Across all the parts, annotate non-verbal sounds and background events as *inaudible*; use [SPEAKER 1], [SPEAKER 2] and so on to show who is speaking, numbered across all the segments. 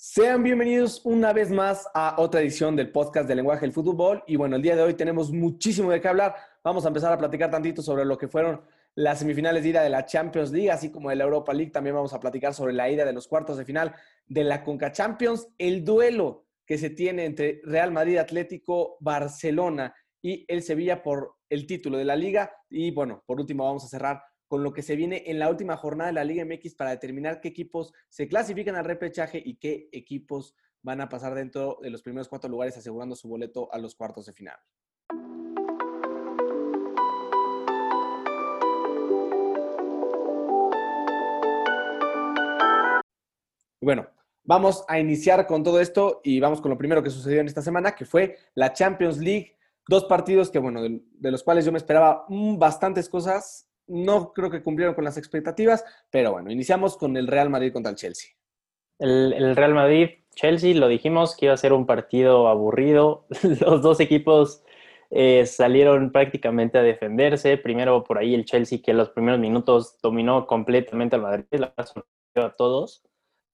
[SPEAKER 1] Sean bienvenidos una vez más a otra edición del podcast de lenguaje del fútbol. Y bueno, el día de hoy tenemos muchísimo de qué hablar. Vamos a empezar a platicar tantito sobre lo que fueron las semifinales de ida de la Champions League, así como de la Europa League. También vamos a platicar sobre la ida de los cuartos de final de la Conca Champions, el duelo que se tiene entre Real Madrid Atlético Barcelona y el Sevilla por el título de la liga. Y bueno, por último vamos a cerrar con lo que se viene en la última jornada de la Liga MX para determinar qué equipos se clasifican al repechaje y qué equipos van a pasar dentro de los primeros cuatro lugares asegurando su boleto a los cuartos de final. Bueno, vamos a iniciar con todo esto y vamos con lo primero que sucedió en esta semana, que fue la Champions League. Dos partidos que, bueno, de, los cuales yo me esperaba bastantes cosas no creo que cumplieron con las expectativas, pero bueno, iniciamos con el Real Madrid contra el Chelsea.
[SPEAKER 2] El, Real Madrid-Chelsea, lo dijimos que iba a ser un partido aburrido. *laughs* Los dos equipos eh, salieron prácticamente a defenderse. Primero por ahí el Chelsea, que en los primeros minutos dominó completamente al Madrid, la a todos.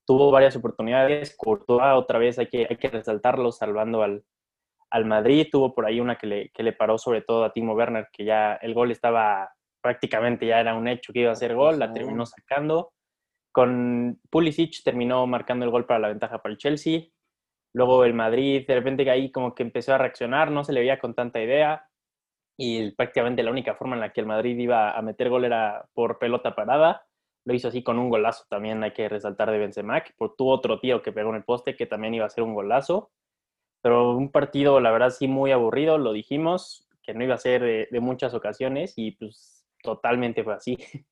[SPEAKER 2] Tuvo varias oportunidades. Courtois, otra vez hay que, hay que resaltarlo, salvando al, al Madrid. Tuvo por ahí una que le, que le paró sobre todo a Timo Werner, que ya el gol estaba prácticamente ya era un hecho que iba a ser gol, la terminó sacando. Con Pulisic terminó marcando el gol para la ventaja para el Chelsea. Luego el Madrid, de repente ahí como que empezó a reaccionar, no se le veía con tanta idea. Y prácticamente la única forma en la que el Madrid iba a meter gol era por pelota parada. Lo hizo así con un golazo también, hay que resaltar de Benzema, que tuvo otro tío que pegó en el poste que también iba a ser un golazo. Pero un partido, la verdad, sí muy aburrido, lo dijimos, que no iba a ser de, de muchas ocasiones y pues totalmente fue así. *laughs*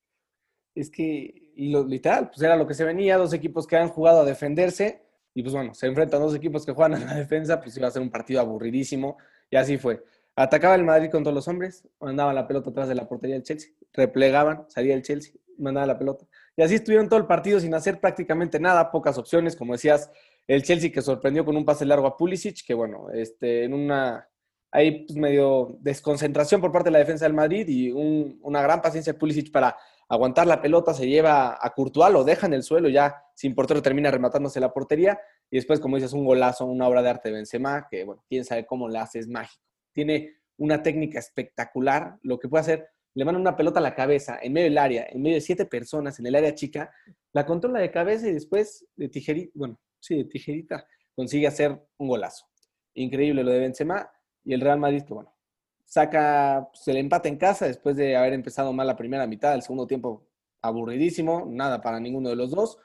[SPEAKER 1] Es que, lo, literal, pues era lo que se venía, dos equipos que han jugado a defenderse, y pues bueno, se enfrentan dos equipos que juegan a la defensa, pues iba a ser un partido aburridísimo, y así fue. Atacaba el Madrid con todos los hombres, mandaban la pelota atrás de la portería del Chelsea, replegaban, salía el Chelsea, mandaba la pelota. Y así estuvieron todo el partido sin hacer prácticamente nada, pocas opciones, como decías, el Chelsea que sorprendió con un pase largo a Pulisic, que bueno, este, en una hay pues, medio desconcentración por parte de la defensa del Madrid y una gran paciencia de Pulisic para aguantar la pelota, se lleva a Courtois, lo deja en el suelo, ya sin portero termina rematándose la portería y después, como dices, un golazo, una obra de arte de Benzema, que bueno, quién sabe cómo le hace, es mágico. Tiene una técnica espectacular, lo que puede hacer, le manda una pelota a la cabeza, en medio del área, en medio de siete personas, en el área chica, la controla de cabeza y después de tijerita, bueno, sí, de tijerita, consigue hacer un golazo. Increíble lo de Benzema y el Real Madrid, que bueno, saca pues, el empate en casa después de haber empezado mal la primera mitad, el segundo tiempo aburridísimo, nada para ninguno de los dos.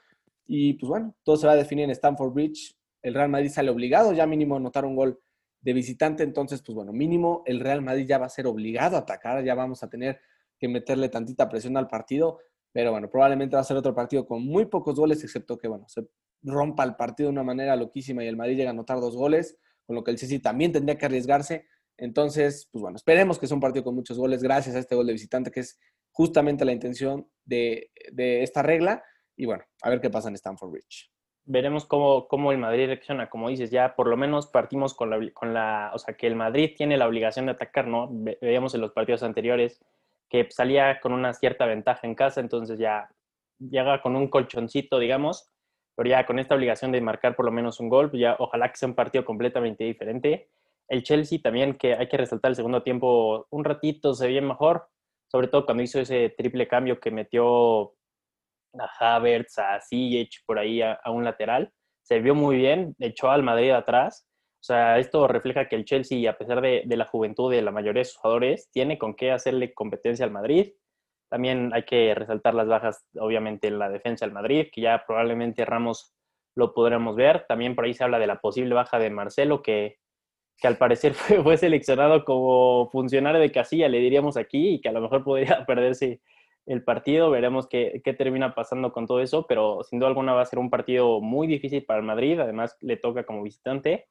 [SPEAKER 1] Y pues bueno, todo se va a definir en Stamford Bridge. El Real Madrid sale obligado, ya mínimo anotar un gol de visitante, entonces pues bueno, mínimo el Real Madrid ya va a ser obligado a atacar, ya vamos a tener que meterle tantita presión al partido, pero bueno, probablemente va a ser otro partido con muy pocos goles, excepto que bueno, se rompa el partido de una manera loquísima y el Madrid llega a anotar dos goles con lo que el Chelsea también tendría que arriesgarse. Entonces, pues bueno, esperemos que sea un partido con muchos goles gracias a este gol de visitante, que es justamente la intención de, esta regla. Y bueno, a ver qué pasa en Stamford Bridge.
[SPEAKER 2] Veremos cómo, cómo el Madrid reacciona. Como dices, ya por lo menos partimos con la, con la, o sea, que el Madrid tiene la obligación de atacar, ¿no? Veíamos en los partidos anteriores que salía con una cierta ventaja en casa, entonces ya llega con un colchoncito, digamos, pero ya con esta obligación de marcar por lo menos un gol, pues ya ojalá que sea un partido completamente diferente. El Chelsea también, que hay que resaltar el segundo tiempo, un ratito se veía mejor, sobre todo cuando hizo ese triple cambio que metió a Havertz, a Ziyech por ahí a, un lateral. Se vio muy bien, echó al Madrid atrás. O sea, esto refleja que el Chelsea, a pesar de, de la juventud de la mayoría de sus jugadores, tiene con qué hacerle competencia al Madrid también hay que resaltar las bajas, obviamente, en la defensa del Madrid, que ya probablemente Ramos lo podremos ver. También por ahí se habla de la posible baja de Marcelo, que, que al parecer *laughs* fue, seleccionado como funcionario de casilla, le diríamos aquí, y que a lo mejor podría *laughs* perderse el partido. Veremos qué, qué, termina pasando con todo eso, pero sin duda alguna va a ser un partido muy difícil para el Madrid. Además, le toca como visitante.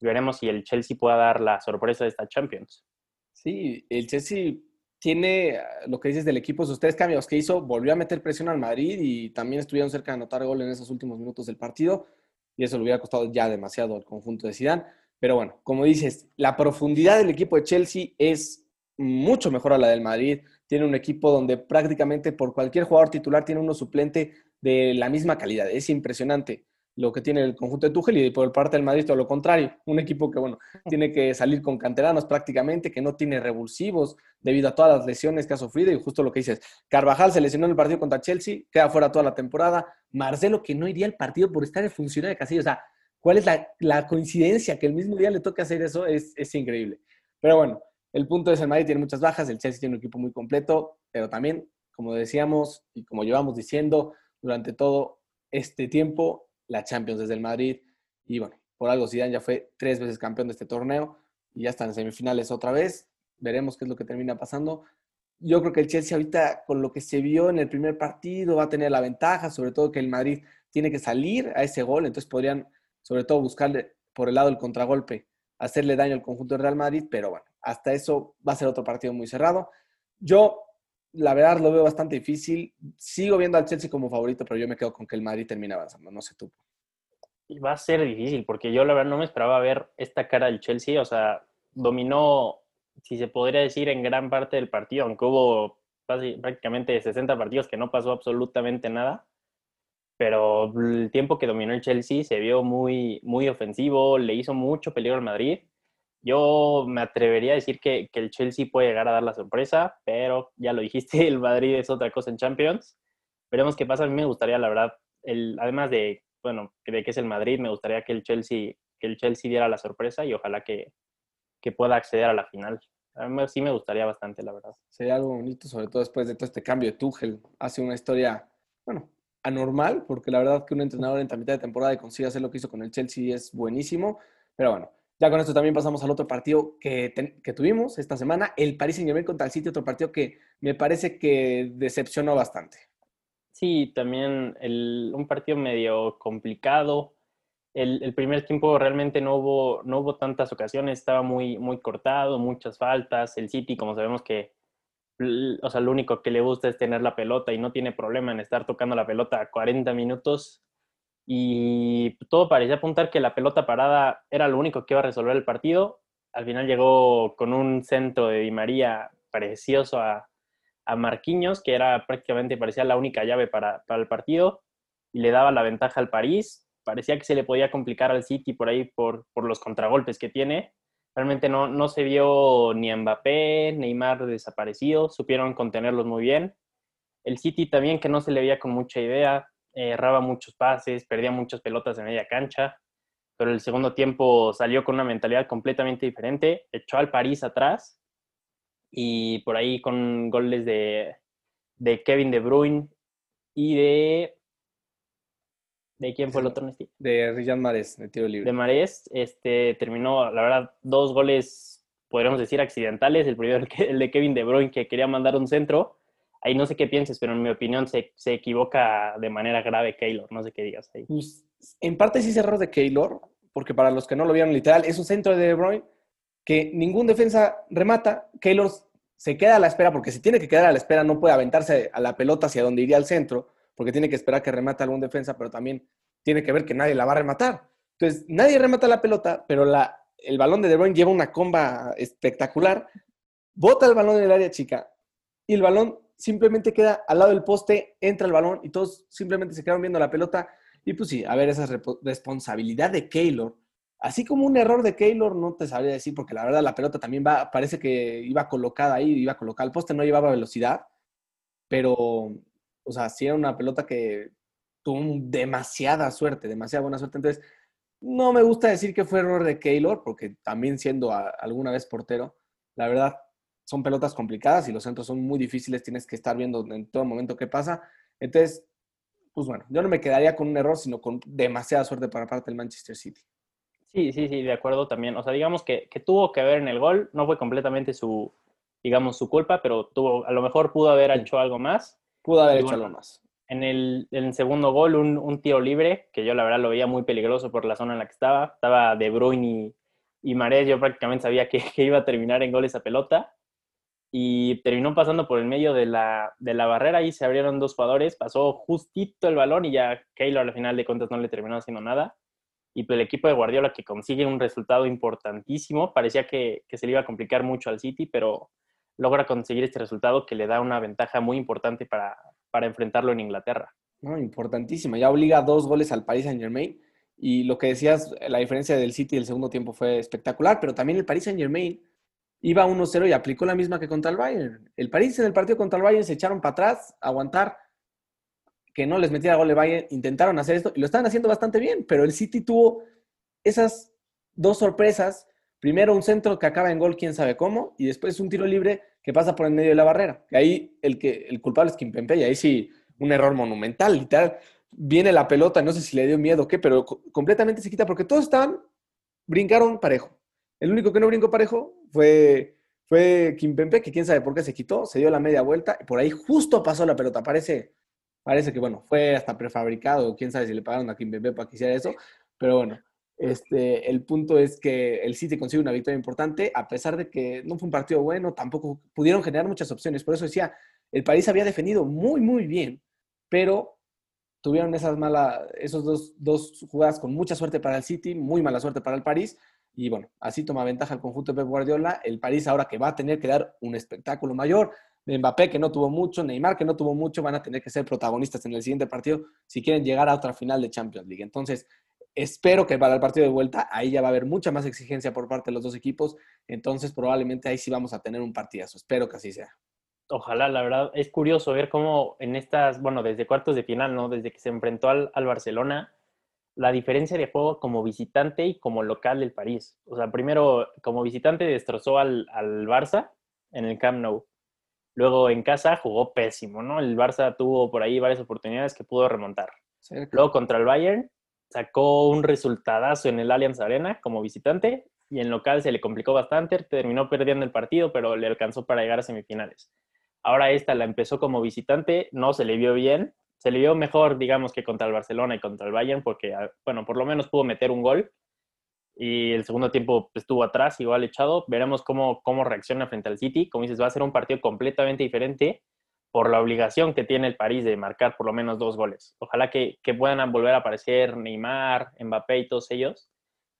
[SPEAKER 2] Veremos si el Chelsea pueda dar la sorpresa de esta Champions.
[SPEAKER 1] Sí, el Chelsea tiene ah, lo que dices del equipo, sus tres cambios que hizo, volvió a meter presión al Madrid y también estuvieron cerca de anotar gol en esos últimos minutos del partido y eso le hubiera costado ya demasiado al conjunto de Zidane. Pero bueno, como dices, la profundidad del equipo de Chelsea es mucho mejor a la del Madrid. Tiene un equipo donde prácticamente por cualquier jugador titular tiene uno suplente de la misma calidad. Es impresionante. Lo que tiene el conjunto de Tuchel y por parte del Madrid todo lo contrario. Un equipo que, bueno, tiene que salir con canteranos prácticamente, que no tiene revulsivos debido a todas las lesiones que ha sufrido y justo lo que dices, Carvajal se lesionó en el partido contra Chelsea, queda fuera toda la temporada, Marcelo que no iría al partido por estar en funcionario de Casillo, o sea, ¿cuál es la, coincidencia que el mismo día le toque hacer eso? Es, es increíble. Pero bueno, el punto es el Madrid tiene muchas bajas, el Chelsea tiene un equipo muy completo, pero también, como decíamos y como llevamos diciendo durante todo este tiempo, la Champions desde el Madrid. Y bueno, por algo Zidane ya fue tres veces campeón de este torneo y ya están en semifinales otra vez. Veremos qué es lo que termina pasando. Yo creo que el Chelsea ahorita, con lo que se vio en el primer partido, va a tener la ventaja, sobre todo que el Madrid tiene que salir a ese gol, entonces podrían, sobre todo, buscarle por el lado del contragolpe, hacerle daño al conjunto del Real Madrid, pero bueno, hasta eso va a ser otro partido muy cerrado. Yo, la verdad, lo veo bastante difícil. Sigo viendo al Chelsea como favorito, pero yo me quedo con que el Madrid termina avanzando. No sé tú.
[SPEAKER 2] Va a ser difícil, porque yo la verdad no me esperaba ver esta cara del Chelsea. O sea, dominó, si se podría decir, en gran parte del partido, aunque hubo prácticamente 60 partidos que no pasó absolutamente nada. Pero el tiempo que dominó el Chelsea se vio muy, muy ofensivo, le hizo mucho peligro al Madrid yo me atrevería a decir que, el Chelsea puede llegar a dar la sorpresa, pero ya lo dijiste, *laughs* el Madrid es otra cosa en Champions. Veremos qué pasa. A mí me gustaría, la verdad, el, además de, bueno, de que es el Madrid, me gustaría que el Chelsea, que el Chelsea diera la sorpresa y ojalá que, pueda acceder a la final. A mí sí me gustaría bastante, la verdad.
[SPEAKER 1] Sería algo bonito, sobre todo después de todo este cambio de Tuchel. Hace una historia, bueno, anormal, porque la verdad que un entrenador en mitad de temporada y consiga hacer lo que hizo con el Chelsea es buenísimo. Pero bueno, ya con esto también pasamos al otro partido que, tuvimos esta semana, el Paris Saint-Germain contra el City, otro partido que me parece que decepcionó bastante.
[SPEAKER 2] Sí, también un partido medio complicado. El, primer tiempo realmente no hubo, no hubo tantas ocasiones, estaba muy, muy cortado, muchas faltas. El City, como sabemos que, o sea, lo único que le gusta es tener la pelota y no tiene problema en estar tocando la pelota 40 minutos y todo parecía apuntar que la pelota parada era lo único que iba a resolver el partido. Al final llegó con un centro de Di María precioso a, a Marquinhos, que era prácticamente parecía la única llave para, el partido, y le daba la ventaja al París. Parecía que se le podía complicar al City por ahí por, por los contragolpes que tiene. Realmente no, no se vio ni Mbappé, Neymar desaparecido, supieron contenerlos muy bien. El City también que no se le veía con mucha idea, erraba muchos pases, perdía muchas pelotas de media cancha, pero el segundo tiempo salió con una mentalidad completamente diferente, echó al París atrás y por ahí con goles de, Kevin De Bruyne y de... ¿De quién fue el otro,
[SPEAKER 1] De Riyad Mahrez, de tiro libre.
[SPEAKER 2] De Mahrez, este, terminó, la verdad, dos goles, podríamos decir, accidentales. El primero, el de Kevin De Bruyne, que quería mandar un centro, ahí no sé qué pienses, pero en mi opinión se, equivoca de manera grave Keylor, no sé qué digas ahí.
[SPEAKER 1] Pues, en parte sí es error de Keylor, porque para los que no lo vieron literal, es un centro de De Bruyne que ningún defensa remata, Keylor se queda a la espera, porque si tiene que quedar a la espera no puede aventarse a la pelota hacia donde iría al centro, porque tiene que esperar que remate algún defensa, pero también tiene que ver que nadie la va a rematar. Entonces, nadie remata la pelota, pero la, el balón de De Bruyne lleva una comba espectacular, bota el balón en el área chica y el balón simplemente queda al lado del poste, entra el balón y todos simplemente se quedan viendo la pelota. Y pues sí, a ver, esa responsabilidad de Keylor. Así como un error de Keylor, no te sabría decir, porque la verdad la pelota también va, parece que iba colocada ahí, iba colocada al poste, no llevaba velocidad, pero, o sea, sí era una pelota que tuvo demasiada suerte, demasiada buena suerte. Entonces, no me gusta decir que fue error de Keylor, porque también siendo alguna vez portero, la verdad, son pelotas complicadas y los centros son muy difíciles, tienes que estar viendo en todo momento qué pasa. Entonces, pues bueno, yo no me quedaría con un error, sino con demasiada suerte para parte del Manchester City.
[SPEAKER 2] Sí, sí, sí, de acuerdo también. O sea, digamos que, tuvo que ver en el gol, no fue completamente su, digamos, su culpa, pero tuvo, a lo mejor pudo haber hecho algo más.
[SPEAKER 1] Pudo haber hecho algo más.
[SPEAKER 2] En el, segundo gol, un, tiro libre, que yo la verdad lo veía muy peligroso por la zona en la que estaba. Estaba De Bruyne y, y yo prácticamente sabía que, que, iba a terminar en gol esa pelota y terminó pasando por el medio de la, de la barrera y se abrieron dos jugadores, pasó justito el balón y ya Keylor al final de cuentas no le terminó haciendo nada. Y pues el equipo de Guardiola que consigue un resultado importantísimo, parecía que, que se le iba a complicar mucho al City, pero logra conseguir este resultado que le da una ventaja muy importante para, para enfrentarlo en Inglaterra.
[SPEAKER 1] No, importantísima. Ya obliga dos goles al Paris Saint Germain. Y lo que decías, la diferencia del City del segundo tiempo fue espectacular, pero también el Paris Saint Germain iba 1-0 y aplicó la misma que contra el Bayern. El París en el partido contra el Bayern se echaron para atrás, aguantar que no les metiera gol el Bayern, intentaron hacer esto y lo estaban haciendo bastante bien, pero el City tuvo esas dos sorpresas. Primero un centro que acaba en gol, quién sabe cómo, y después un tiro libre que pasa por en medio de la barrera. Y ahí el, que, el culpable es Kimpempe, y ahí sí un error monumental, literal. Viene la pelota, no sé si le dio miedo o qué, pero completamente se quita porque todos estaban, brincaron parejo. El único que no brincó parejo fue, fue que quién sabe por qué se quitó, se dio la media vuelta y por ahí justo pasó la pelota. Parece, parece que, bueno, fue hasta prefabricado, quién sabe si le pagaron a Kimpempe para que hiciera eso, pero bueno, este, el punto es que el City consigue una victoria importante, a pesar de que no fue un partido bueno, tampoco pudieron generar muchas opciones. Por eso decía, el París había defendido muy, muy bien, pero tuvieron esas malas, esos dos, dos jugadas con mucha suerte para el City, muy mala suerte para el París. Y bueno, así toma ventaja el conjunto de Pep Guardiola. El París ahora que va a tener que dar un espectáculo mayor. Mbappé que no tuvo mucho, Neymar que no tuvo mucho, van a tener que ser protagonistas en el siguiente partido si quieren llegar a otra final de Champions League. Entonces, Espero que para el partido de vuelta ahí ya va a haber mucha más exigencia por parte de los dos equipos, entonces probablemente ahí sí vamos a tener un partidazo. Espero que así sea.
[SPEAKER 2] Ojalá, la verdad, es curioso ver cómo en estas, bueno, desde cuartos de final, ¿no? Desde que se enfrentó al, Barcelona, la diferencia de juego como visitante y como local del París. O sea, primero, como visitante destrozó al, al Barça en el Camp Nou. Luego en casa jugó pésimo, ¿no? El Barça tuvo por ahí varias oportunidades que pudo remontar. Luego contra el Bayern sacó un resultadazo en el Allianz Arena como visitante y en local se le complicó bastante, terminó perdiendo el partido, pero le alcanzó para llegar a semifinales. Ahora esta la empezó como visitante, no se le vio bien, se le vio mejor, digamos, que contra el Barcelona y contra el Bayern, porque, ah, bueno, por lo menos pudo meter un gol y el segundo tiempo estuvo atrás, igual echado. Veremos cómo, cómo reacciona frente al City. Como dices, va a ser un partido completamente diferente por la obligación que tiene el París de marcar por lo menos dos goles. Ojalá que, puedan volver a aparecer Neymar, Mbappé y todos ellos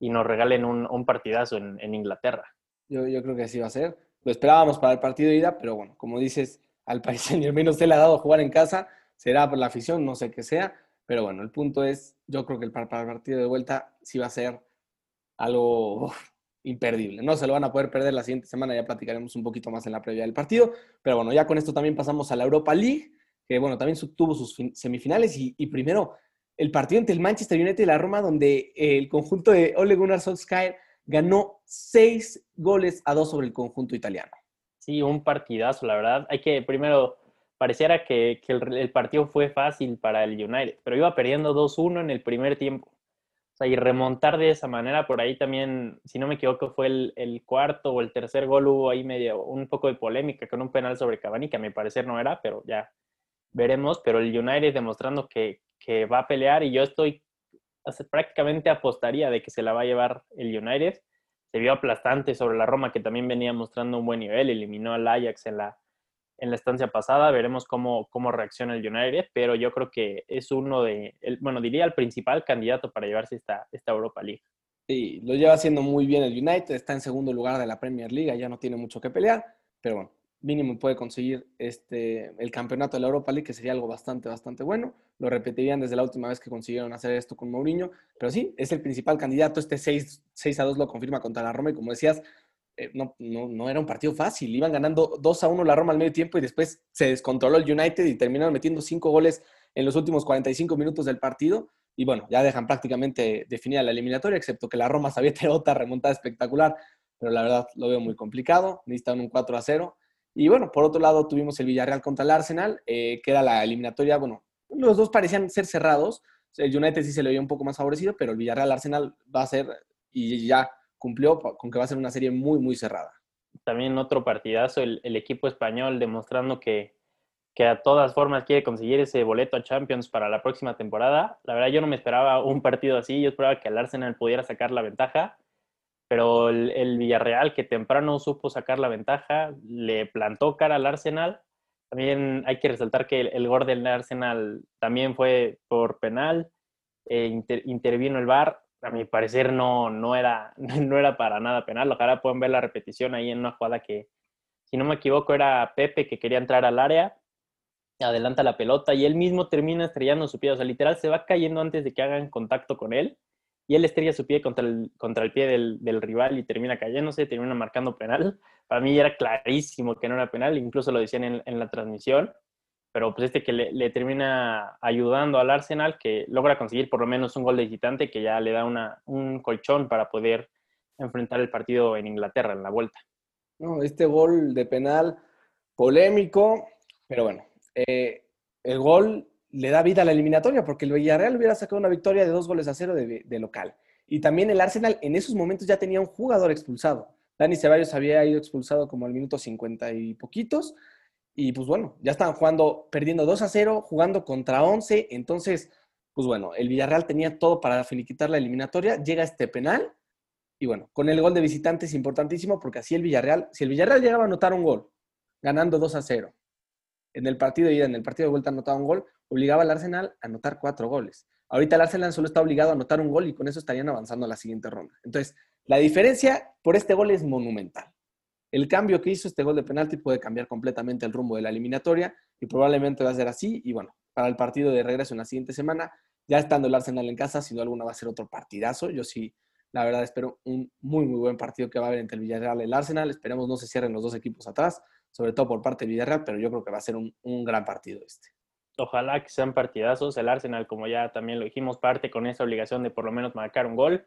[SPEAKER 2] y nos regalen un, partidazo en, Inglaterra.
[SPEAKER 1] Yo, creo que así va a ser. Lo esperábamos para el partido de ida, pero bueno, como dices, al Paris *laughs* al menos se le ha dado jugar en casa, será por la afición, no sé qué sea, pero bueno, el punto es, yo creo que el partido de vuelta sí va a ser algo imperdible. No se lo van a poder perder la siguiente semana, ya platicaremos un poquito más en la previa del partido. Pero bueno, ya con esto también pasamos a la Europa League, que bueno, también tuvo sus semifinales y, primero el partido entre el Manchester United y la Roma, donde el conjunto de Ole Gunnar Solskjaer ganó seis goles a dos sobre el conjunto italiano.
[SPEAKER 2] Sí, un partidazo, la verdad. Hay que primero, pareciera que, que el, partido fue fácil para el United, pero iba perdiendo 2-1 en el primer tiempo. O sea, y remontar de esa manera, por ahí también, si no me equivoco, fue el, cuarto o el tercer gol, hubo ahí medio un poco de polémica con un penal sobre Cavani, que a mi parecer no era, pero ya veremos. Pero el United demostrando que, va a pelear y yo estoy, prácticamente apostaría de que se la va a llevar el United. Se vio aplastante sobre la Roma, que también venía mostrando un buen nivel, eliminó al Ajax en la, en la estancia pasada. Veremos cómo, cómo reacciona el United, pero yo creo que es uno de, el, bueno, diría el principal candidato para llevarse esta, esta Europa League.
[SPEAKER 1] Sí, lo lleva haciendo muy bien el United, está en segundo lugar de la Premier League, ya no tiene mucho que pelear, pero bueno, mínimo puede conseguir este, el campeonato de la Europa League, que sería algo bastante, bastante bueno. Lo repetirían desde la última vez que consiguieron hacer esto con Mourinho, pero sí, es el principal candidato. Este 6, 6 a 2 lo confirma contra la Roma y como decías, eh, no, no, era un partido fácil. Iban ganando 2 a 1 la Roma al medio tiempo y después se descontroló el United y terminaron metiendo 5 goles en los últimos 45 minutos del partido. Y bueno, ya dejan prácticamente definida la eliminatoria, excepto que la Roma sabía *laughs* tener otra remontada espectacular, pero la verdad lo veo muy complicado. Necesitan un 4 a 0. Y bueno, por otro lado tuvimos el Villarreal contra el Arsenal, eh, que era la eliminatoria. Bueno, los dos parecían ser cerrados. El United sí se le veía un poco más favorecido, pero el Villarreal-Arsenal va a ser, y ya cumplió con que va a ser una serie muy, muy cerrada.
[SPEAKER 2] También otro partidazo, el, equipo español demostrando que, que, a todas formas quiere conseguir ese boleto a Champions para la próxima temporada. La verdad yo no me esperaba un partido así, yo esperaba que el Arsenal pudiera sacar la ventaja, pero el, Villarreal que temprano supo sacar la ventaja, le plantó cara al Arsenal. También hay que resaltar que el, gol del Arsenal también fue por penal, eh, intervino el VAR, a mi parecer no, no, era, *laughs* no era para nada penal. Ojalá pueden ver la repetición ahí en una jugada que, si no me equivoco, era Pepe que quería entrar al área, adelanta la pelota y él mismo termina estrellando su pie. O sea, literal se va cayendo antes de que hagan contacto con él y él estrella su pie contra el, contra el pie del, del rival y termina cayéndose, termina marcando penal. Para mí era clarísimo que no era penal, incluso lo decían en, en la transmisión, pero pues este que le, termina ayudando al Arsenal, que logra conseguir por lo menos un gol de visitante que ya le da una, un colchón para poder enfrentar el partido en Inglaterra en la vuelta.
[SPEAKER 1] No, este gol de penal polémico, pero bueno, eh, el gol le da vida a la eliminatoria porque el Villarreal hubiera sacado una victoria de dos goles a cero de, de, local. Y también el Arsenal en esos momentos ya tenía un jugador expulsado. Dani Ceballos había ido expulsado como al minuto 50 y poquitos. Y pues bueno, ya estaban jugando, perdiendo 2 a 0, jugando contra 11. Entonces, pues bueno, el Villarreal tenía todo para finiquitar la eliminatoria. Llega este penal. Y bueno, con el gol de visitante es importantísimo porque así el Villarreal, si el Villarreal llegaba a anotar un gol, ganando 2 a 0, en el partido de en el partido de vuelta anotaba un gol, obligaba al Arsenal a anotar cuatro goles. Ahorita el Arsenal solo está obligado a anotar un gol y con eso estarían avanzando a la siguiente ronda. Entonces, la diferencia por este gol es monumental. El cambio que hizo este gol de penalti puede cambiar completamente el rumbo de la eliminatoria y probablemente va a ser así. Y bueno, para el partido de regreso en la siguiente semana, ya estando el Arsenal en casa, sin duda alguna va a ser otro partidazo. Yo sí, la verdad, espero un muy, muy buen partido que va a haber entre el Villarreal y el Arsenal. Esperemos no se cierren los dos equipos atrás sobre todo por parte de Villarreal, pero yo creo que va a ser un, un gran partido este.
[SPEAKER 2] Ojalá que sean partidazos. El Arsenal, como ya también lo dijimos, parte con esa obligación de por lo menos marcar un gol.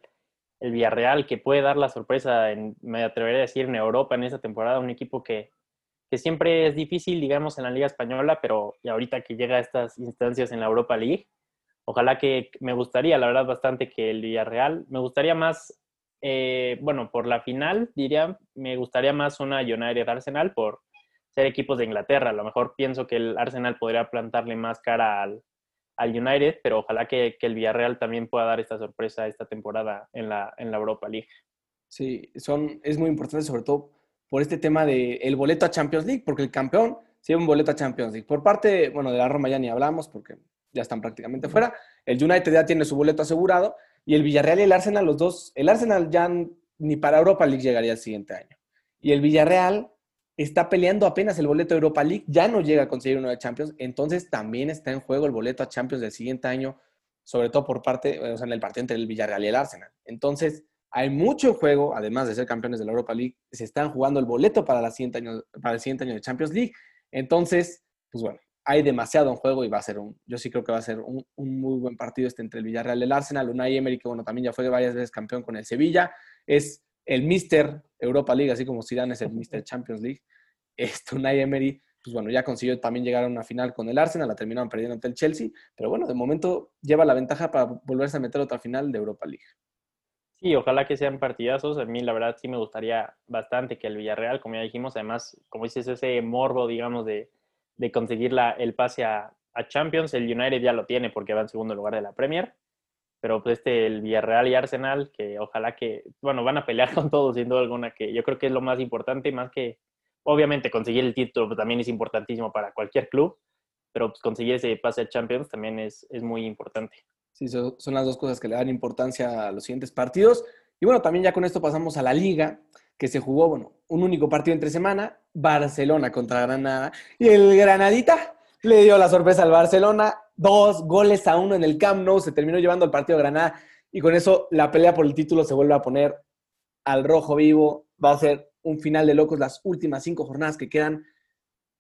[SPEAKER 2] El Villarreal, que puede dar la sorpresa, en, me atrevería a decir, en Europa en esta temporada, un equipo que, que siempre es difícil, digamos, en la Liga Española, pero ahorita que llega a estas instancias en la Europa League, ojalá que me gustaría, la verdad, bastante que el Villarreal, me gustaría más, eh, bueno, por la final, diría, me gustaría más una United Arsenal por ser equipos de Inglaterra. A lo mejor pienso que el Arsenal podría plantarle más cara al, al United, pero ojalá que, que, el Villarreal también pueda dar esta sorpresa esta temporada en la, en la Europa League.
[SPEAKER 1] Sí, son, es muy importante sobre todo por este tema del el boleto a Champions League, porque el campeón sí un boleto a Champions League. Por parte, bueno, de la Roma ya ni hablamos porque ya están prácticamente fuera. El United ya tiene su boleto asegurado y el Villarreal y el Arsenal, los dos, el Arsenal ya ni para Europa League llegaría el siguiente año. Y el Villarreal está peleando apenas el boleto de Europa League, ya no llega a conseguir uno de Champions, entonces también está en juego el boleto a Champions del siguiente año, sobre todo por parte, o sea, en el partido entre el Villarreal y el Arsenal. Entonces, hay mucho juego, además de ser campeones de la Europa League, se están jugando el boleto para, siguiente año, para el siguiente año de Champions League. Entonces, pues bueno, hay demasiado en juego y va a ser un, yo sí creo que va a ser un, un muy buen partido este entre el Villarreal y el Arsenal. Unai Emery, que bueno, también ya fue varias veces campeón con el Sevilla, es el Mister Europa League, así como Zidane es el Mister Champions League. Esto, Unai Emery, pues bueno, ya consiguió también llegar a una final con el Arsenal, la terminaron perdiendo ante el Chelsea, pero bueno, de momento lleva la ventaja para volverse a meter otra final de Europa League.
[SPEAKER 2] Sí, ojalá que sean partidazos. A mí, la verdad, sí me gustaría bastante que el Villarreal, como ya dijimos, además, como dices, ese morbo, digamos, de, de conseguir la, el pase a, a Champions. El United ya lo tiene porque va en segundo lugar de la Premier pero pues este, el Villarreal y Arsenal, que ojalá que, bueno, van a pelear *laughs* con todos, sin duda alguna, que yo creo que es lo más importante, más que, obviamente, conseguir el título pues, también es importantísimo para cualquier club, pero pues, conseguir ese pase a Champions también es, es muy importante.
[SPEAKER 1] Sí, son, son las dos cosas que le dan importancia a los siguientes partidos. Y bueno, también ya con esto pasamos a la liga, que se jugó, bueno, un único partido entre semana, Barcelona contra Granada, y el Granadita le dio la sorpresa al Barcelona, dos goles a uno en el Camp Nou, se terminó llevando el partido de Granada y con eso la pelea por el título se vuelve a poner al rojo vivo. Va a ser un final de locos las últimas cinco jornadas que quedan.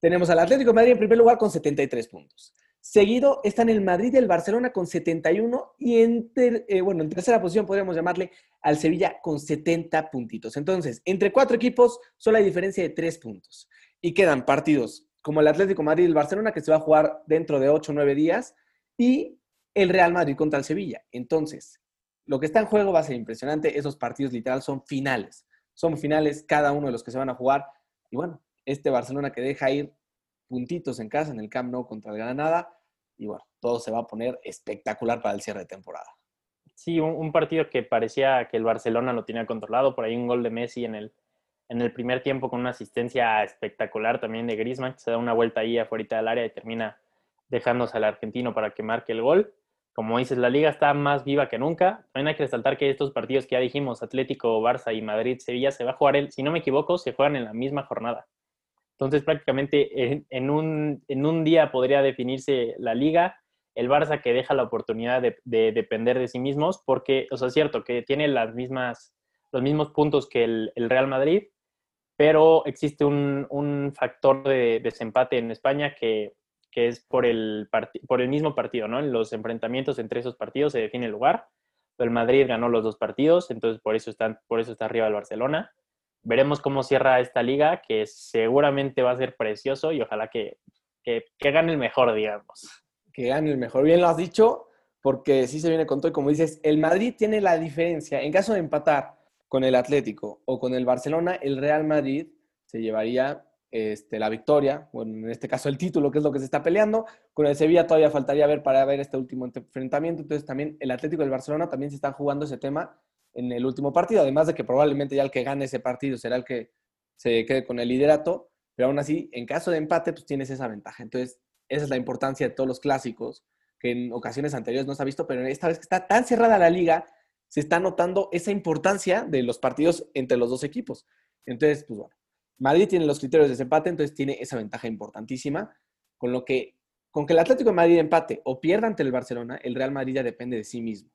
[SPEAKER 1] Tenemos al Atlético de Madrid en primer lugar con 73 puntos. Seguido están el Madrid y el Barcelona con 71 y en, ter, eh, bueno, en tercera posición podríamos llamarle al Sevilla con 70 puntitos. Entonces, entre cuatro equipos solo hay diferencia de tres puntos. Y quedan partidos como el Atlético Madrid el Barcelona, que se va a jugar dentro de 8 o 9 días, y el Real Madrid contra el Sevilla. Entonces, lo que está en juego va a ser impresionante. Esos partidos literal son finales. Son finales cada uno de los que se van a jugar. Y bueno, este Barcelona que deja ir puntitos en casa en el Camp Nou contra el Granada. Y bueno, todo se va a poner espectacular para el cierre de temporada.
[SPEAKER 2] Sí, un, un partido que parecía que el Barcelona lo tenía controlado. Por ahí un gol de Messi en el, en el primer tiempo con una asistencia espectacular también de Griezmann, que se da una vuelta ahí afuera del área y termina dejándose al argentino para que marque el gol. Como dices, la liga está más viva que nunca. También hay que resaltar que estos partidos que ya dijimos, Atlético, Barça y Madrid, Sevilla, se va a jugar, el, si no me equivoco, se juegan en la misma jornada. Entonces prácticamente en, en, un, en un día podría definirse la liga. el Barça que deja la oportunidad de, depender de sí mismos, porque, o sea, es cierto que tiene las mismas, los mismos puntos que el, Real Madrid, pero existe un, factor de desempate en España que, es por el, por el mismo partido, ¿no? En los enfrentamientos entre esos partidos se define el lugar. El Madrid ganó los dos partidos, entonces por eso, están, por eso está arriba el Barcelona. Veremos cómo cierra esta liga, que seguramente va a ser precioso y ojalá que, que, que gane el mejor, digamos
[SPEAKER 1] que gane el mejor. Bien lo has dicho, porque sí se viene con todo y como dices, el Madrid tiene la diferencia. En caso de empatar con el Atlético o con el Barcelona, el Real Madrid se llevaría este, la victoria, bueno, en este caso el título, que es lo que se está peleando. Con el Sevilla todavía faltaría ver para ver este último enfrentamiento. Entonces también el Atlético y el Barcelona también se están jugando ese tema en el último partido. Además de que probablemente ya el que gane ese partido será el que se quede con el liderato. Pero aún así, en caso de empate, pues tienes esa ventaja. Entonces, esa es la importancia de todos los clásicos, que en ocasiones anteriores no se ha visto, pero esta vez que está tan cerrada la liga, se está notando esa importancia de los partidos entre los dos equipos. Entonces, pues bueno, Madrid tiene los criterios de desempate, entonces tiene esa ventaja importantísima, con lo que, con que el Atlético de Madrid empate o pierda ante el Barcelona, el Real Madrid ya depende de sí mismo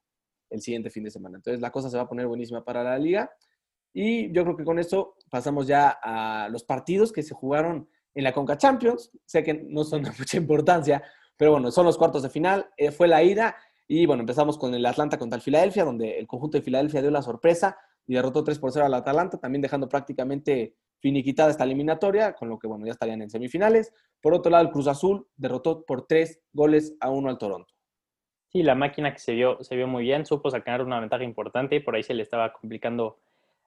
[SPEAKER 1] el siguiente fin de semana. Entonces la cosa se va a poner buenísima para la liga. Y yo creo que con esto pasamos ya a los partidos que se jugaron en la Conca Champions. Sé que no son de mucha importancia, pero bueno, son los cuartos de final. Eh, fue la ida y bueno, empezamos con el Atlanta contra el Filadelfia, donde el conjunto de Filadelfia dio la sorpresa y derrotó 3 por 0 al Atalanta, también dejando prácticamente finiquitada esta eliminatoria, con lo que bueno, ya estarían en semifinales. Por otro lado, el Cruz Azul derrotó por 3 goles a 1 al Toronto.
[SPEAKER 2] Sí, la máquina que se vio, se vio muy bien, supo sacar una ventaja importante, por ahí se le estaba complicando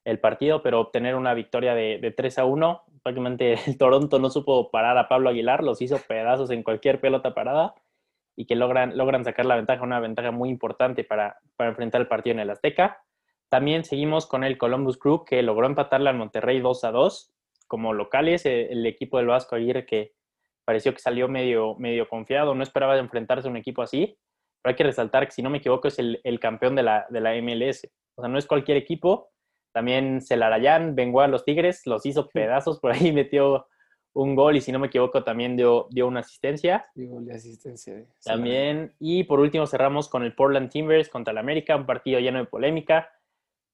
[SPEAKER 2] el partido, pero obtener una victoria de, de 3 a 1, prácticamente el Toronto no supo parar a Pablo Aguilar, los hizo pedazos en cualquier pelota parada y que logran, logran sacar la ventaja, una ventaja muy importante para, para enfrentar el partido en el Azteca. También seguimos con el Columbus Crew, que logró empatarle al Monterrey 2 a 2 como locales. Eh, el, equipo del Vasco Aguirre que pareció que salió medio, medio confiado, no esperaba enfrentarse a un equipo así, pero hay que resaltar que si no me equivoco es el, el campeón de la, de la MLS. O sea, no es cualquier equipo, también Celarayán vengó a los Tigres, los hizo pedazos, por ahí metió un gol y si no me equivoco también dio, dio una asistencia.
[SPEAKER 1] de asistencia.
[SPEAKER 2] También, y por último cerramos con el Portland Timbers contra el América, un partido lleno de polémica.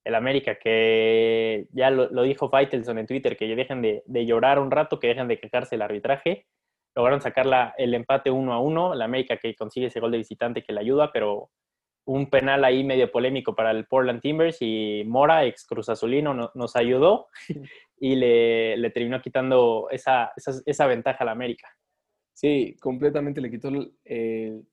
[SPEAKER 2] El América que ya lo, dijo Faitelson en Twitter, que dejen de, de, llorar un rato, que dejen de quejarse el arbitraje. Lograron sacar la, el empate uno a uno. El América que consigue ese gol de visitante que le ayuda, pero un penal ahí medio polémico para el Portland Timbers y Mora, ex Cruz Azulino, nos ayudó y le, terminó quitando esa, esa, ventaja a la América.
[SPEAKER 1] Sí, completamente le quitó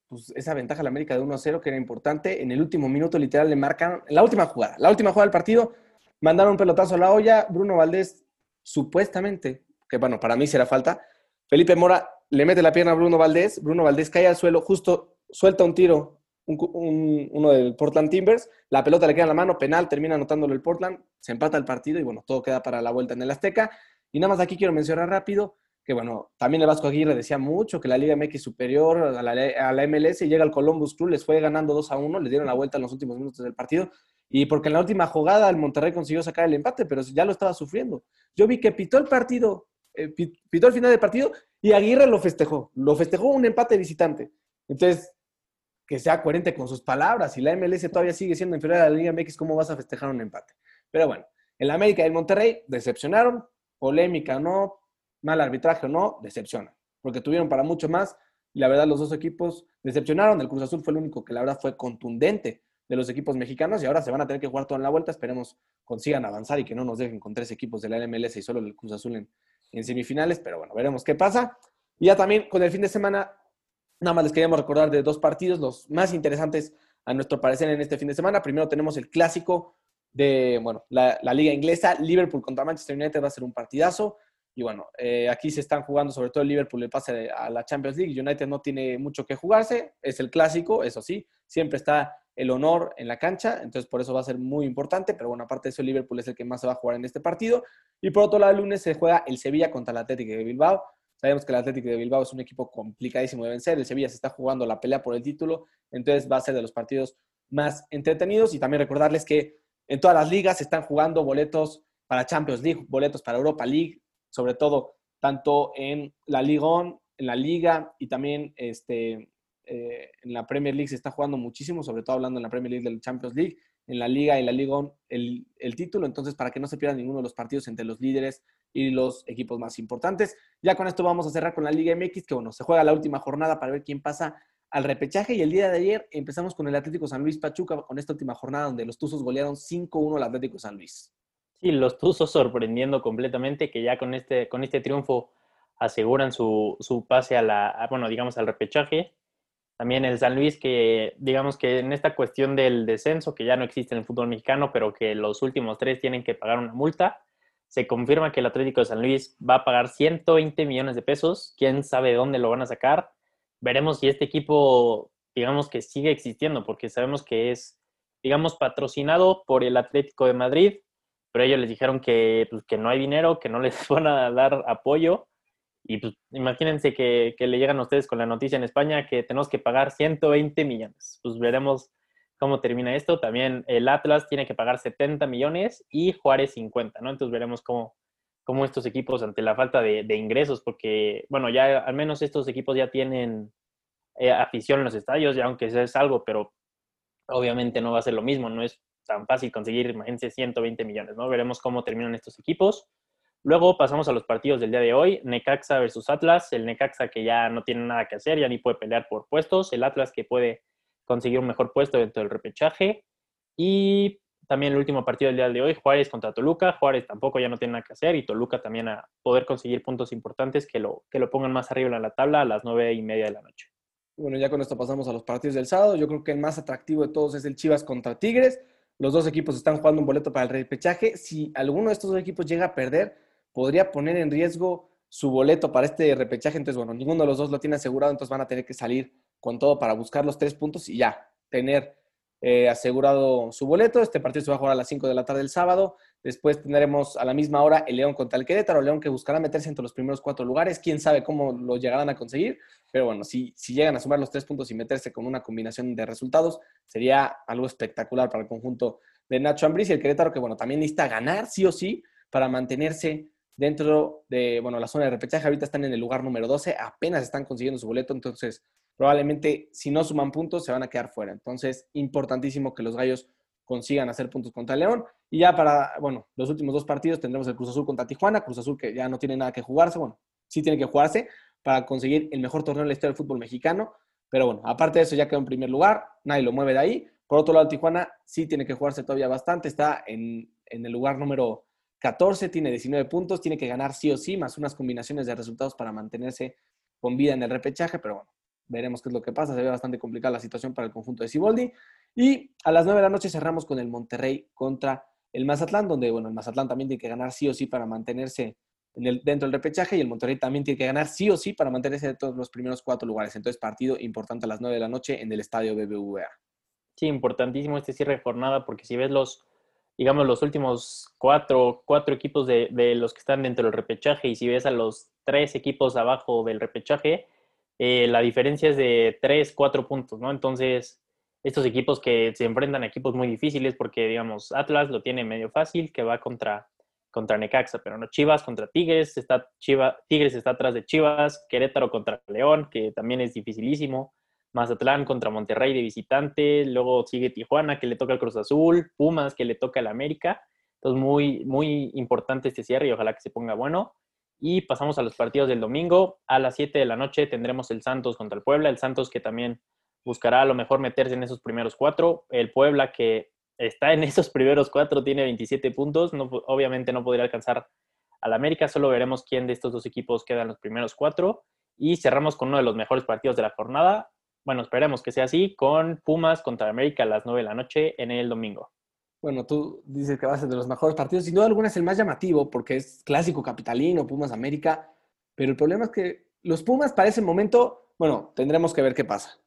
[SPEAKER 1] pues, esa ventaja a la América de 1 a 0, que era importante. En el último minuto, literal, le marcan la última jugada. La última jugada del partido, mandaron un pelotazo a la olla. Bruno Valdés, supuestamente, que bueno, para mí será falta. Felipe Mora le mete la pierna a Bruno Valdés. Bruno Valdés cae al suelo, justo suelta un tiro uno del Portland Timbers, la pelota le queda en la mano, penal, termina anotándolo el Portland, se empata el partido y bueno, todo queda para la vuelta en el Azteca. Y nada más aquí quiero mencionar rápido que bueno, también el Vasco Aguirre decía mucho que la Liga MX superior a la, a la MLS llega al Columbus Club, les fue ganando 2 a 1, les dieron la vuelta en los últimos minutos del partido y porque en la última jugada el Monterrey consiguió sacar el empate, pero ya lo estaba sufriendo. Yo vi que pitó el partido, eh, pitó el final del partido y Aguirre lo festejó, lo festejó un empate visitante. Entonces, que sea coherente con sus palabras. Si la MLS todavía sigue siendo inferior a la Liga MX, ¿cómo vas a festejar un empate? Pero bueno, el América y el Monterrey decepcionaron, polémica o no, mal arbitraje o no, decepcionan, porque tuvieron para mucho más y la verdad los dos equipos decepcionaron. El Cruz Azul fue el único que la verdad fue contundente de los equipos mexicanos y ahora se van a tener que jugar toda la vuelta. Esperemos consigan avanzar y que no nos dejen con tres equipos de la MLS y solo el Cruz Azul en, en semifinales, pero bueno, veremos qué pasa. Y ya también con el fin de semana Nada más les queríamos recordar de dos partidos, los más interesantes a nuestro parecer en este fin de semana. Primero tenemos el clásico de, bueno, la, liga inglesa, Liverpool contra Manchester United va a ser un partidazo. Y bueno, eh, aquí se están jugando sobre todo el Liverpool el pase a la Champions League. United no tiene mucho que jugarse, es el clásico, eso sí, siempre está el honor en la cancha, entonces por eso va a ser muy importante, pero bueno, aparte de eso, Liverpool es el que más se va a jugar en este partido. Y por otro lado, el lunes se juega el Sevilla contra el Atlético de Bilbao. Sabemos que el Atlético de Bilbao es un equipo complicadísimo de vencer. El Sevilla se está jugando la pelea por el título, entonces va a ser de los partidos más entretenidos. Y también recordarles que en todas las ligas se están jugando boletos para Champions League, boletos para Europa League, sobre todo tanto en la Liga en la Liga y también este, eh, en la Premier League se está jugando muchísimo, sobre todo hablando en la Premier League del Champions League, en la Liga y la Liga el, el título, entonces para que no se pierda ninguno de los partidos entre los líderes y los equipos más importantes. Ya con esto vamos a cerrar con la Liga MX, que bueno, se juega la última jornada para ver quién pasa al repechaje y el día de ayer empezamos con el Atlético San Luis Pachuca con esta última jornada donde los Tuzos golearon 5-1 al Atlético San Luis.
[SPEAKER 2] Sí, los Tuzos sorprendiendo completamente que ya con este, con este triunfo aseguran su, su pase a la, bueno, digamos al repechaje. También el San Luis que, digamos que en esta cuestión del descenso, que ya no existe en el fútbol mexicano, pero que los últimos tres tienen que pagar una multa, se confirma que el Atlético de San Luis va a pagar 120 millones de pesos. ¿Quién sabe dónde lo van a sacar? veremos si este equipo, digamos que sigue existiendo, porque sabemos que es, digamos, patrocinado por el Atlético de Madrid, pero ellos les dijeron que, pues, que no hay dinero, que no les *laughs* van a dar apoyo. Y pues imagínense que, que, le llegan a ustedes con la noticia en España que tenemos que pagar 120 millones. Pues veremos cómo termina esto. También el Atlas tiene que pagar 70 millones y Juárez 50, ¿no? Entonces veremos cómo, cómo estos equipos ante la falta de, ingresos, porque, bueno, ya al menos estos equipos ya tienen eh, afición en los estadios, ya aunque sea es algo, pero obviamente no va a ser lo mismo, no es tan fácil conseguir, imagínense, 120 millones, ¿no? Veremos cómo terminan estos equipos. Luego pasamos a los partidos del día de hoy, Necaxa versus Atlas, el Necaxa que ya no tiene nada que hacer, ya ni puede pelear por puestos, el Atlas que puede conseguir un mejor puesto dentro del repechaje y también el último partido del día de hoy, Juárez contra Toluca. Juárez tampoco ya no tiene nada que hacer y Toluca también a poder conseguir puntos importantes que lo, que lo pongan más arriba en la tabla a las nueve y media de la noche.
[SPEAKER 1] Bueno, ya con esto pasamos a los partidos del sábado. Yo creo que el más atractivo de todos es el Chivas contra Tigres. Los dos equipos están jugando un boleto para el repechaje. Si alguno de estos dos equipos llega a perder, podría poner en riesgo su boleto para este repechaje. Entonces, bueno, ninguno de los dos lo tiene asegurado, entonces van a tener que salir con todo para buscar los tres puntos y ya tener eh, asegurado su boleto. Este partido se va a jugar a las 5 de la tarde del sábado. Después tendremos a la misma hora el León contra el Querétaro. León que buscará meterse entre los primeros cuatro lugares. Quién sabe cómo lo llegarán a conseguir. Pero bueno, si, si llegan a sumar los tres puntos y meterse con una combinación de resultados, sería algo espectacular para el conjunto de Nacho Ambriz y el Querétaro, que bueno, también necesita ganar sí o sí para mantenerse dentro de, bueno, la zona de repechaje. Ahorita están en el lugar número 12, apenas están consiguiendo su boleto, entonces probablemente si no suman puntos se van a quedar fuera. Entonces, importantísimo que los gallos consigan hacer puntos contra León. Y ya para, bueno, los últimos dos partidos tendremos el Cruz Azul contra Tijuana. Cruz Azul que ya no tiene nada que jugarse, bueno, sí tiene que jugarse para conseguir el mejor torneo en la historia del fútbol mexicano. Pero bueno, aparte de eso ya quedó en primer lugar, nadie lo mueve de ahí. Por otro lado, Tijuana sí tiene que jugarse todavía bastante, está en, en el lugar número 14, tiene 19 puntos, tiene que ganar sí o sí, más unas combinaciones de resultados para mantenerse con vida en el repechaje, pero bueno, veremos qué es lo que pasa. Se ve bastante complicada la situación para el conjunto de Ciboldi. Y a las 9 de la noche cerramos con el Monterrey contra el Mazatlán, donde, bueno, el Mazatlán también tiene que ganar sí o sí para mantenerse en el, dentro del repechaje y el Monterrey también tiene que ganar sí o sí para mantenerse dentro de los primeros cuatro lugares. Entonces, partido importante a las 9 de la noche en el estadio BBVA.
[SPEAKER 2] Sí, importantísimo este cierre de jornada porque si ves los, digamos, los últimos cuatro, cuatro equipos de, de los que están dentro del repechaje y si ves a los tres equipos abajo del repechaje, eh, la diferencia es de 3, 4 puntos, ¿no? Entonces, estos equipos que se enfrentan a equipos muy difíciles, porque, digamos, Atlas lo tiene medio fácil, que va contra, contra Necaxa, pero no Chivas contra Tigres, está Chiva, Tigres está atrás de Chivas, Querétaro contra León, que también es dificilísimo, Mazatlán contra Monterrey de visitante, luego sigue Tijuana, que le toca al Cruz Azul, Pumas, que le toca al América. Entonces, muy, muy importante este cierre y ojalá que se ponga bueno. Y pasamos a los partidos del domingo. A las 7 de la noche tendremos el Santos contra el Puebla. El Santos que también buscará a lo mejor meterse en esos primeros cuatro. El Puebla que está en *laughs* esos primeros cuatro tiene 27 puntos. No, obviamente no podría alcanzar al América. Solo veremos quién de estos dos equipos queda en los primeros cuatro. Y cerramos con uno de los mejores partidos de la jornada. Bueno, esperemos que sea así, con Pumas contra América a las 9 de la noche en el domingo
[SPEAKER 1] bueno, tú dices que va a ser de los mejores partidos. Sin duda alguna es el más llamativo porque es clásico capitalino, Pumas América. Pero el problema es que los Pumas para ese momento, bueno, tendremos que ver qué pasa.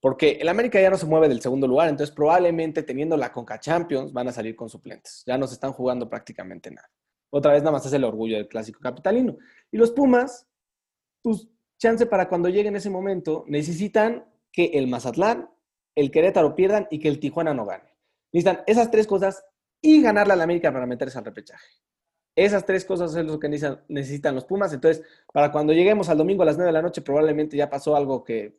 [SPEAKER 1] Porque el América ya no se mueve del segundo lugar, entonces probablemente teniendo la Conca Champions van a salir con suplentes. Ya no se están jugando prácticamente nada. Otra vez nada más es el orgullo del clásico capitalino. Y los Pumas, pues chance para cuando lleguen ese momento, necesitan que el Mazatlán, el Querétaro pierdan y que el Tijuana no gane. Necesitan esas tres cosas y ganarle a la América para meterse al repechaje. Esas tres cosas es lo que necesitan, los Pumas. Entonces, para cuando lleguemos al domingo a las 9 de la noche, probablemente ya pasó algo que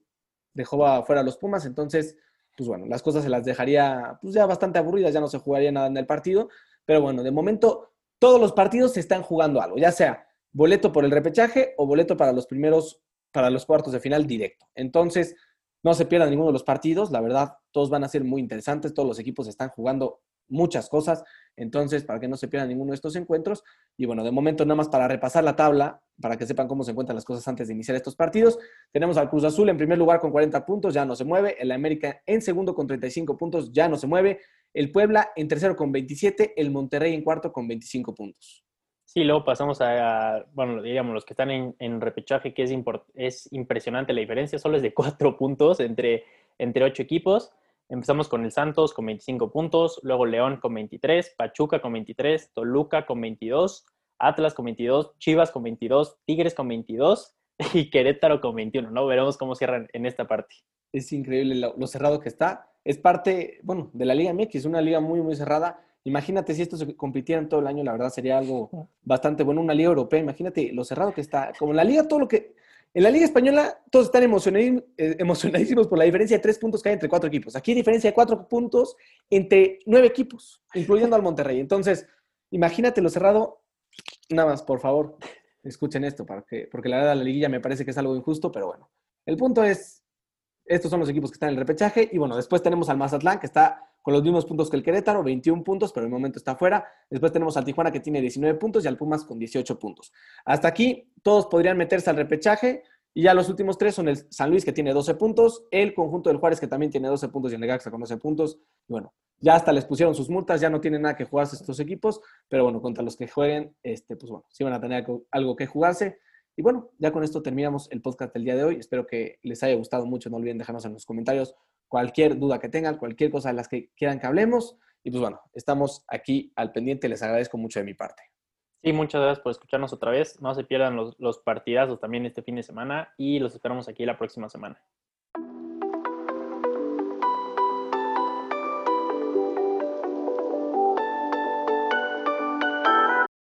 [SPEAKER 1] dejó fuera a los Pumas, entonces, pues bueno, las cosas se las dejaría pues ya bastante aburridas, ya no se jugaría nada en el partido, pero bueno, de momento todos los partidos se están jugando algo, ya sea boleto por el repechaje o boleto para los primeros, para los cuartos de final directo. Entonces, no se pierdan ninguno de los partidos, la verdad, todos van a ser muy interesantes, todos los equipos están jugando muchas cosas, entonces, para que no se pierdan ninguno de estos encuentros. Y bueno, de momento, nada más para repasar la tabla, para que sepan cómo se encuentran las cosas antes de iniciar estos partidos, tenemos al Cruz Azul en primer lugar con 40 puntos, ya no se mueve, el América en segundo con 35 puntos, ya no se mueve, el Puebla en tercero con 27, el Monterrey en cuarto con 25 puntos.
[SPEAKER 2] Sí, luego pasamos a, bueno, diríamos, los que están en, repechaje, que es, es impresionante la diferencia, solo es de *laughs* cuatro puntos entre, entre ocho equipos. Empezamos con el Santos con 25 puntos, luego León con 23, Pachuca con 23, Toluca con 22, Atlas con 22, Chivas con 22, Tigres con 22 *laughs* y Querétaro con 21, ¿no? Veremos cómo cierran en esta parte.
[SPEAKER 1] Es increíble lo, cerrado que está. Es parte, bueno, de la Liga MX, una liga muy, muy cerrada. Imagínate si estos se compitieran todo el año, la verdad sería algo bastante bueno. Una liga europea, imagínate lo cerrado que está. Como en la liga, todo lo que. En la Liga Española, todos están eh, emocionadísimos por la diferencia de tres puntos que hay entre cuatro equipos. Aquí hay diferencia de cuatro puntos entre nueve equipos, incluyendo al Monterrey. Entonces, imagínate lo cerrado. Nada más, por favor, escuchen esto, porque la verdad la liguilla me parece que es algo injusto, pero bueno. El punto es, estos son los equipos que están en el repechaje. Y bueno, después tenemos al Mazatlán, que está con los mismos puntos que el Querétaro, 21 puntos, pero el momento está fuera. Después tenemos al Tijuana que tiene 19 puntos y al Pumas con 18 puntos. Hasta aquí todos podrían meterse al repechaje y ya los últimos tres son el San Luis que tiene 12 puntos, el conjunto del Juárez que también tiene 12 puntos y el Necaxa con 12 puntos. Y bueno, ya hasta les pusieron sus multas, ya no tienen nada que jugarse estos equipos, pero bueno, contra los que jueguen, este, pues bueno, sí van a tener algo que jugarse. Y bueno, ya con esto terminamos el podcast del día de hoy. Espero que les haya gustado mucho. No olviden dejarnos en los comentarios cualquier duda que tengan, cualquier cosa de las que quieran que hablemos. Y pues bueno, estamos aquí al pendiente. Les agradezco mucho de mi parte.
[SPEAKER 2] Sí, muchas gracias por escucharnos otra vez. No se pierdan los, los partidazos también este fin de semana y los esperamos aquí la próxima semana.